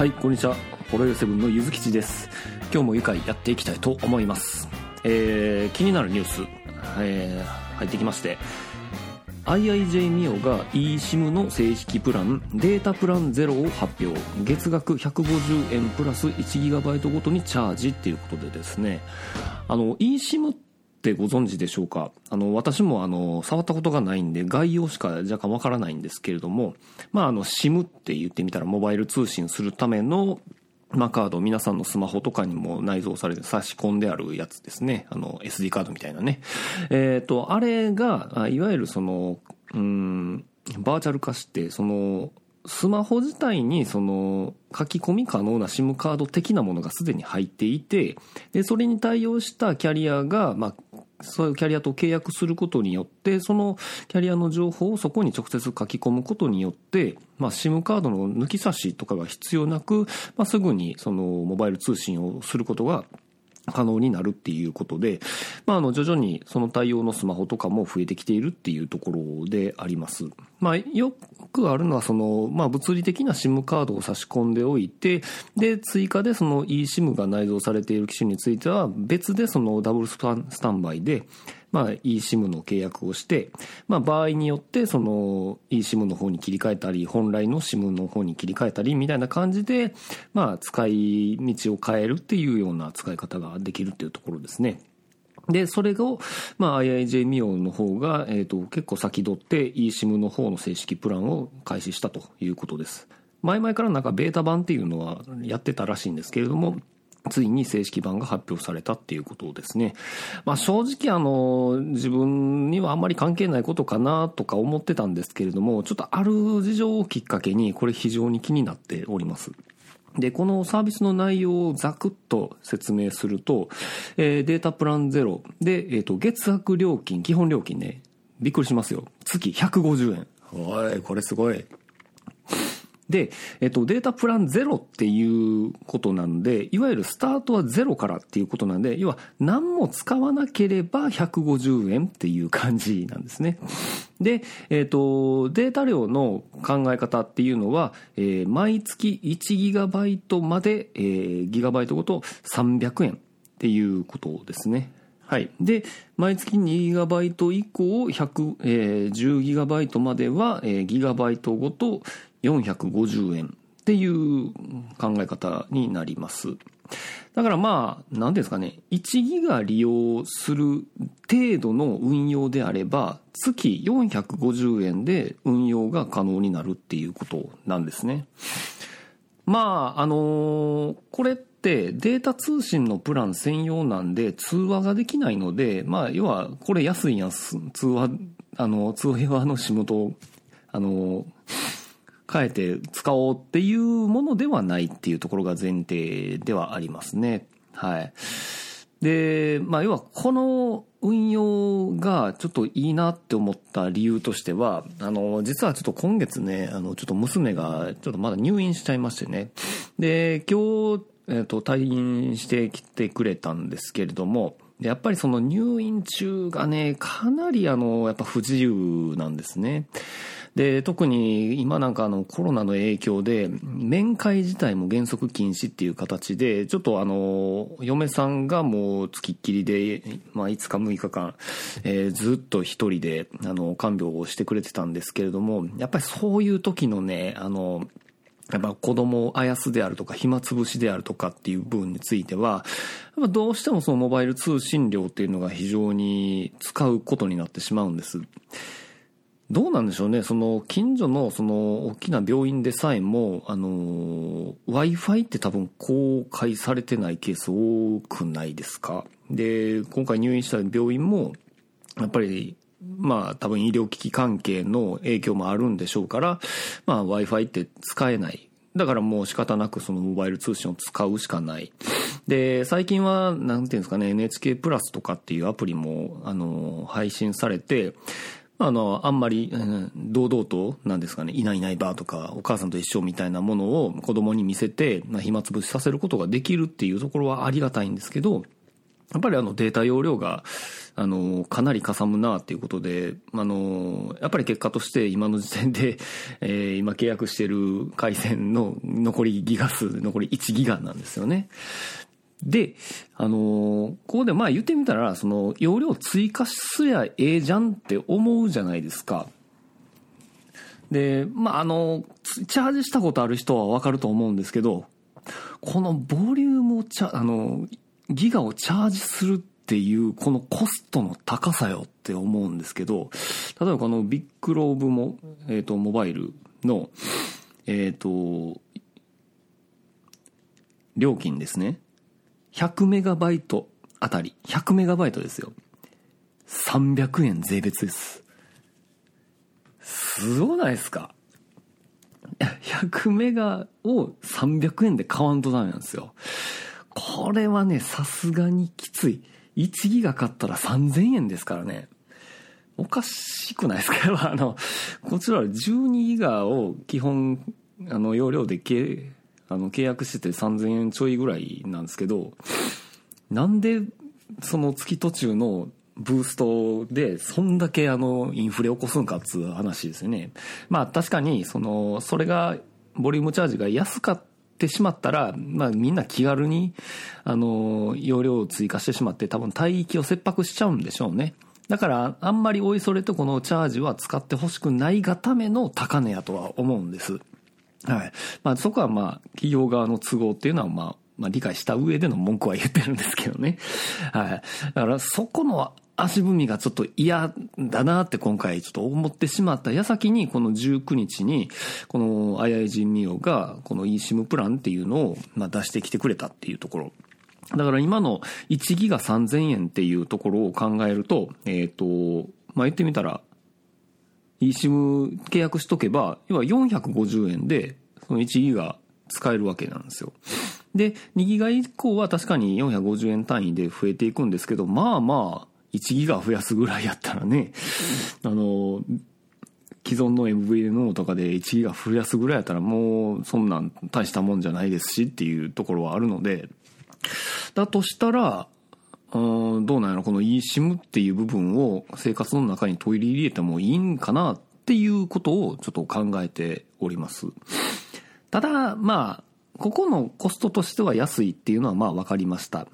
はいこんにちは。ホロヨセブンのゆずきちです。今日も愉快やっていきたいと思います。えー、気になるニュース、えー、入ってきまして IIJ ミオが eSIM の正式プランデータプランゼロを発表。月額150円プラス 1GB ごとにチャージっていうことでですね。あの eSIM ってご存知でしょうかあの私もあの触ったことがないんで概要しか若干わからないんですけれどもまああの SIM って言ってみたらモバイル通信するためのまあ、カード、皆さんのスマホとかにも内蔵されて差し込んであるやつですね。あの、SD カードみたいなね。えっ、ー、と、あれが、いわゆるその、うん、バーチャル化して、その、スマホ自体にその書き込み可能な SIM カード的なものがすでに入っていて、で、それに対応したキャリアが、まあ、そういうキャリアと契約することによって、そのキャリアの情報をそこに直接書き込むことによって、まあ、SIM カードの抜き差しとかが必要なく、まあ、すぐにそのモバイル通信をすることが可能になるっていうことで、まあ、あの、徐々にその対応のスマホとかも増えてきているっていうところであります。まあ、よくあるのは、その、まあ、物理的な SIM カードを差し込んでおいて、で、追加でその eSIM が内蔵されている機種については、別でそのダブルスタンバイで、まあ、eSIM の契約をして、まあ、場合によって、その eSIM の方に切り替えたり、本来の SIM の方に切り替えたり、みたいな感じで、まあ、使い道を変えるっていうような使い方ができるっていうところですね。で、それを、まあ、IIJ ミオの方が、えっ、ー、と、結構先取って eSIM の方の正式プランを開始したということです。前々からなんかベータ版っていうのはやってたらしいんですけれども、ついに正式版が発表されたっていうことですね。まあ正直あの、自分にはあんまり関係ないことかなとか思ってたんですけれども、ちょっとある事情をきっかけにこれ非常に気になっております。で、このサービスの内容をざくっと説明すると、えー、データプランゼロで、えっ、ー、と、月額料金、基本料金ね、びっくりしますよ。月150円。おい、これすごい。で、えっと、データプランゼロっていうことなんで、いわゆるスタートはゼロからっていうことなんで、要は何も使わなければ150円っていう感じなんですね。で、えっと、データ量の考え方っていうのは、えー、毎月 1GB まで、えー、ギガバイトごと300円っていうことですね。はい。で、毎月 2GB 以降、100、えー、10GB までは、えー、ギガバイトごと450円っていう考え方になります。だからまあ、何ですかね、1ギガ利用する程度の運用であれば、月450円で運用が可能になるっていうことなんですね。まあ、あのー、これってデータ通信のプラン専用なんで通話ができないので、まあ、要はこれ安いやつ、通話、あの、通話の仕事、あのー、変えて使おうっていうものではないっていうところが前提ではありますね。はい。で、まあ、要はこの運用がちょっといいなって思った理由としては、あの、実はちょっと今月ね、あの、ちょっと娘がちょっとまだ入院しちゃいましてね。で、今日、えっ、ー、と、退院してきてくれたんですけれども、やっぱりその入院中がね、かなりあの、やっぱ不自由なんですね。で、特に今なんかあのコロナの影響で、面会自体も原則禁止っていう形で、ちょっとあの、嫁さんがもう付きっきりで、まあ5日6日間、えー、ずっと一人で、あの、看病をしてくれてたんですけれども、やっぱりそういう時のね、あの、やっぱ子供をあやすであるとか、暇つぶしであるとかっていう部分については、やっぱどうしてもそのモバイル通信料っていうのが非常に使うことになってしまうんです。どうなんでしょうね。その、近所の、その、大きな病院でさえも、あの、Wi-Fi って多分公開されてないケース多くないですか？で、今回入院した病院も、やっぱり、まあ多分医療機器関係の影響もあるんでしょうから、まあ Wi-Fi って使えない。だからもう仕方なくそのモバイル通信を使うしかない。で、最近は、なんていうんですかね、NHK プラスとかっていうアプリも、あの、配信されて、あの、あんまり、うん、堂々と、なんですかね、いないいないばとか、お母さんと一緒みたいなものを子供に見せて、まあ、暇つぶしさせることができるっていうところはありがたいんですけど、やっぱりあのデータ容量があの、かなりかさむなっていうことで、あの、やっぱり結果として今の時点で、えー、今契約してる回線の残りギガ数、残り1ギガなんですよね。で、あのー、ここでまあ言ってみたら、その、容量追加すりゃええじゃんって思うじゃないですか。で、まああの、チャージしたことある人はわかると思うんですけど、このボリュームをチャ、あの、ギガをチャージするっていうこのコストの高さよって思うんですけど、例えばこのビッグローブも、えっ、ー、と、モバイルの、えっ、ー、と、料金ですね。100メガバイトあたり、100メガバイトですよ。300円税別です。すごないですか？100メガを300円で買わんとダメなんですよ。これはね、さすがにきつい。1ギガ買ったら3000円ですからね。おかしくないですか？あの、こちらは12ギガを基本、あの、容量でけあの、契約してて3000円ちょいぐらいなんですけど、なんで、その月途中のブーストで、そんだけあの、インフレ起こすんかっつう話ですよね。まあ確かに、その、それが、ボリュームチャージが安かってしまったら、まあみんな気軽に、あの、容量を追加してしまって多分帯域を切迫しちゃうんでしょうね。だから、あんまりおいそれとこのチャージは使ってほしくないがための高値やとは思うんです。はい。まあそこはまあ、企業側の都合っていうのはまあ、まあ理解した上での文句は言ってるんですけどね。はい。だからそこの足踏みがちょっと嫌だなって今回ちょっと思ってしまった矢先にこの19日にこの IIG ミオがこの eSIM プランっていうのをまあ出してきてくれたっていうところ。だから今の1ギガ3000円っていうところを考えると、えっ、ー、と、まあ言ってみたら eSIM 契約しとけば、要は450円でその1ギガ使えるわけなんですよ。で、2ギガ以降は確かに450円単位で増えていくんですけど、まあまあ、1ギガ増やすぐらいやったらね、あの、既存の MVNO とかで1ギガ増やすぐらいやったらもうそんなん大したもんじゃないですしっていうところはあるので、だとしたら、どうなんやろこの eSIM っていう部分を生活の中に取り入れてもいいんかなっていうことをちょっと考えております。ただ、まあ、ここのコストとしては安いっていうのはまあ分かりました。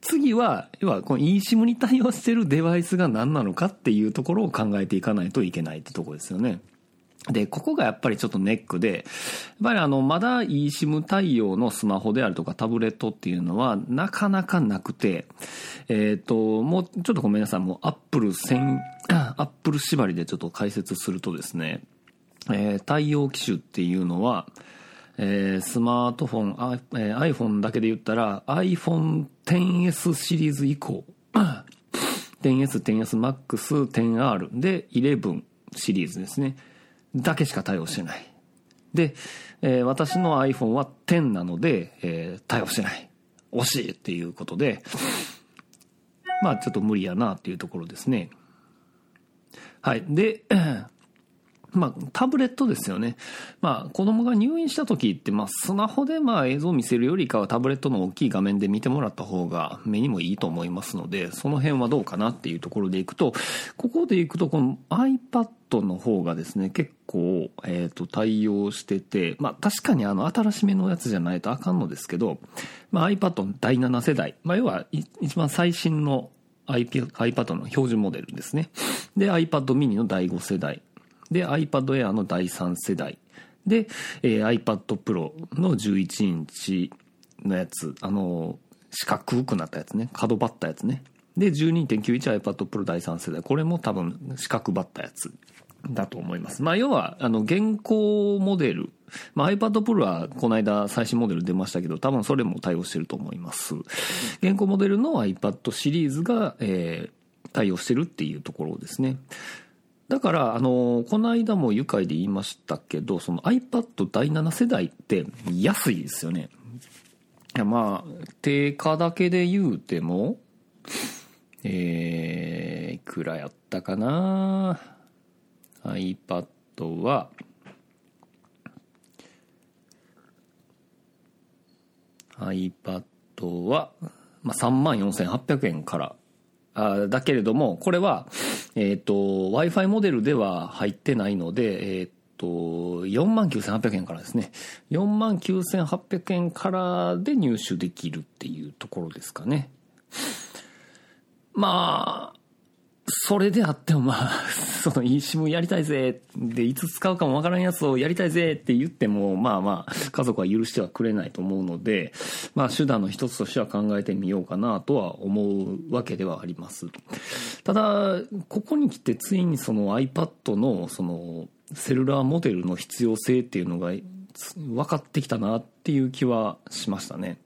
次は、要はこの eSIM に対応してるデバイスが何なのかっていうところを考えていかないといけないってとこですよね。で、ここがやっぱりちょっとネックで、やっぱりあの、まだ eSIM 対応のスマホであるとかタブレットっていうのはなかなかなくて、えっ、ー、と、もうちょっとごめんなさい、もう Apple 専、Apple 縛りでちょっと解説するとですね、えー、対応機種っていうのは、えー、スマートフォン、あえー、iPhone だけで言ったら iPhone XS シリーズ以降、10S、10S Max、10R で11シリーズですね。だけしか対応してない。で、えー、私の iPhone は10なので、えー、対応してない。惜しいっていうことで、まあちょっと無理やなっていうところですね。はい。で、まあ、タブレットですよね。まあ、子供が入院した時って、まあ、スマホでまあ映像を見せるよりかはタブレットの大きい画面で見てもらった方が目にもいいと思いますので、その辺はどうかなっていうところでいくと、ここでいくと、この iPad の方がですね、結構、えっ、と、対応してて、まあ、確かにあの、新しめのやつじゃないとあかんのですけど、まあ、iPad の第7世代、まあ、要は、一番最新の iPad の標準モデルですね。で、iPad mini の第5世代。で、iPad Air の第3世代。で、えー、iPad Pro の11インチのやつ。あの、四角くなったやつね。角張ったやつね。で、12.91 iPad Pro 第3世代。これも多分四角張ったやつだと思います。まあ、要は、あの、現行モデル。まあ、iPad Pro はこの間最新モデル出ましたけど、多分それも対応してると思います。現行モデルの iPad シリーズが、えー、対応してるっていうところですね。だから、あの、この間も愉快で言いましたけど、その iPad 第7世代って安いですよね。いや、まあ、定価だけで言うても、えー、いくらやったかな iPad は、iPad は、まあ、34,800円からあだけれども、これは、えっ、と、Wi-Fi モデルでは入ってないので、えっ、と、49,800円からですね。49,800円からで入手できるっていうところですかね。まあ、それであってもまあ、その eSIM やりたいぜ、で、いつ使うかもわからんやつをやりたいぜって言っても、まあまあ、家族は許してはくれないと思うので、まあ手段の一つとしては考えてみようかなとは思うわけではあります。ただ、ここに来てついにその iPad のそのセルラーモデルの必要性っていうのが分かってきたなっていう気はしましたね。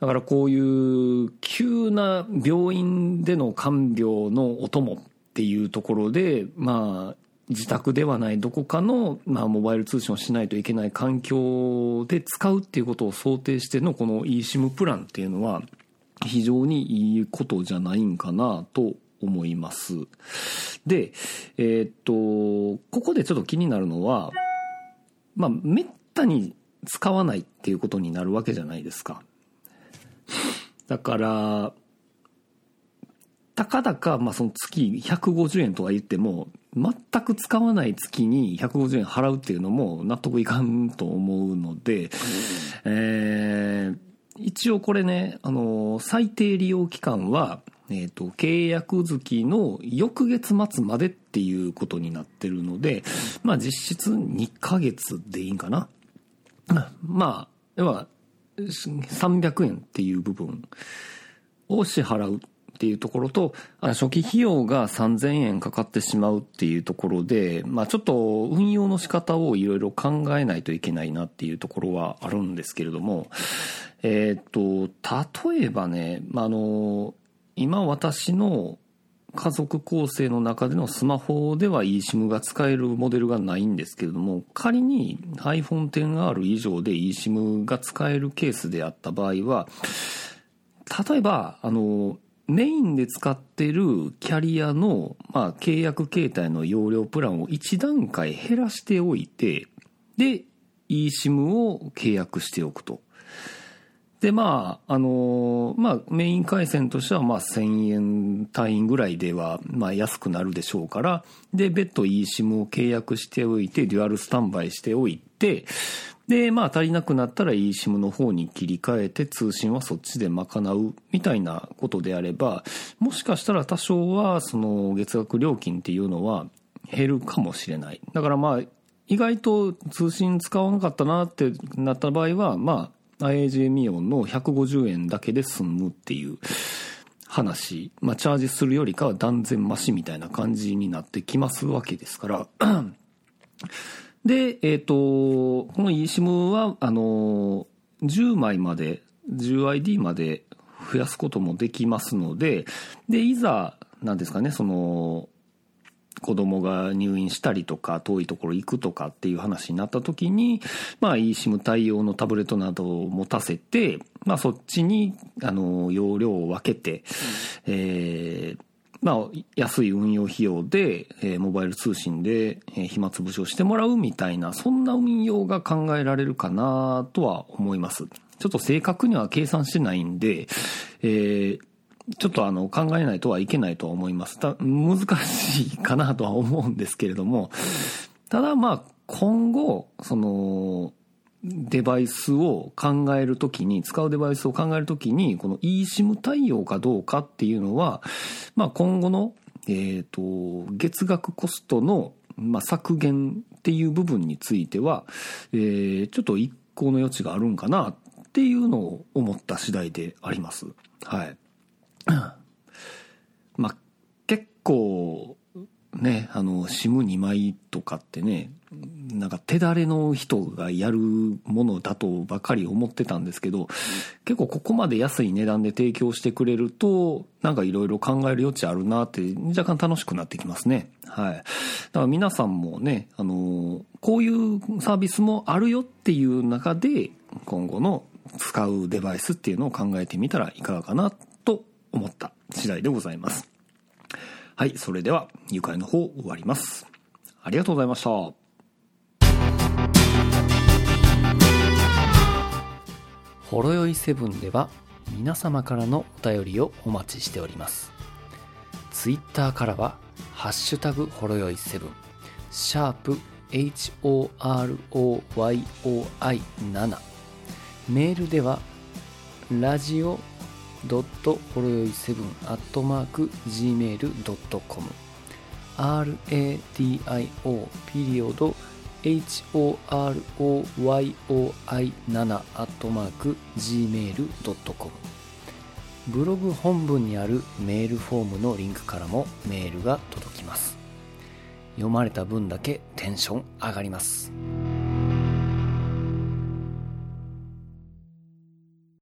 だからこういう急な病院での看病のお供っていうところで、まあ、自宅ではないどこかの、まあ、モバイル通信をしないといけない環境で使うっていうことを想定してのこの eSIM プランっていうのは非常にいいことじゃないんかなと思います。で、えー、っと、ここでちょっと気になるのは、まあ、めったに使わないっていうことになるわけじゃないですか。だから、たかだか、まあ、その月150円とは言っても、全く使わない月に150円払うっていうのも納得いかんと思うので、えー、一応これね、あの、最低利用期間は、えっ、ー、と、契約月の翌月末までっていうことになってるので、まあ実質2ヶ月でいいんかな。まあ、要は、300円っていう部分を支払うっていうところと、初期費用が3000円かかってしまうっていうところで、まあちょっと運用の仕方をいろいろ考えないといけないなっていうところはあるんですけれども、えっ、と、例えばね、まあ、の、今私の家族構成の中でのスマホでは eSIM が使えるモデルがないんですけれども、仮に iPhone XR 以上で eSIM が使えるケースであった場合は、例えば、あの、メインで使ってるキャリアの、まあ、契約形態の容量プランを1段階減らしておいて、で、eSIM を契約しておくと。で、まあ、あのまあ、メイン回線としては、まあ、1000円単位ぐらいでは、まあ、安くなるでしょうから、で、別途 eSIM を契約しておいて、デュアルスタンバイしておいて、で、まあ、足りなくなったら eSIM の方に切り替えて、通信はそっちで賄う、みたいなことであれば、もしかしたら多少は、その、月額料金っていうのは減るかもしれない。だからまあ、意外と通信使わなかったなってなった場合は、まあ、IAJ ミオンの150円だけで済むっていう話、まあ、チャージするよりかは断然マシみたいな感じになってきますわけですから。で、えっ、ー、と、この eSIM は、あの、10枚まで、10ID まで増やすこともできますので、で、いざ、なんですかね、その、子供が入院したりとか、遠いところ行くとかっていう話になった時に、まあ eSIM 対応のタブレットなどを持たせて、まあそっちに、あの、容量を分けて、えー、まあ、安い運用費用で、えー、モバイル通信で、えー、暇つぶしをしてもらうみたいな、そんな運用が考えられるかなとは思います。ちょっと正確には計算してないんで、えー、ちょっとあの考えないとはいけないとは思います。た難しいかなとは思うんですけれども、ただまあ今後、その、デバイスを考えるときに、使うデバイスを考えるときに、この eSIM 対応かどうかっていうのは、まあ今後の、えっ、と、月額コストの、まあ、削減っていう部分については、えー、ちょっと一向の余地があるんかなっていうのを思った次第であります。はい。まあ、結構、ね、あの、シム2枚とかってね、なんか手だれの人がやるものだとばかり思ってたんですけど、結構ここまで安い値段で提供してくれると、なんかいろいろ考える余地あるなって若干楽しくなってきますね。はい。だから皆さんもね、あの、こういうサービスもあるよっていう中で、今後の使うデバイスっていうのを考えてみたらいかがかなと思った次第でございます。はい、それでは、愉快の方終わります。ありがとうございました。ほろよいセブンでは皆様からのお便りをお待ちしております。ツイッターからは「ハッシュタグほろよい7」シャープ HOROYOI7 メールではラジオドットほろよい7アットマーク Gmail.com radio ピリオド horoyoi7 アットマーク gmail.com ブログ本文にあるメールフォームのリンクからもメールが届きます。読まれた分だけテンション上がります。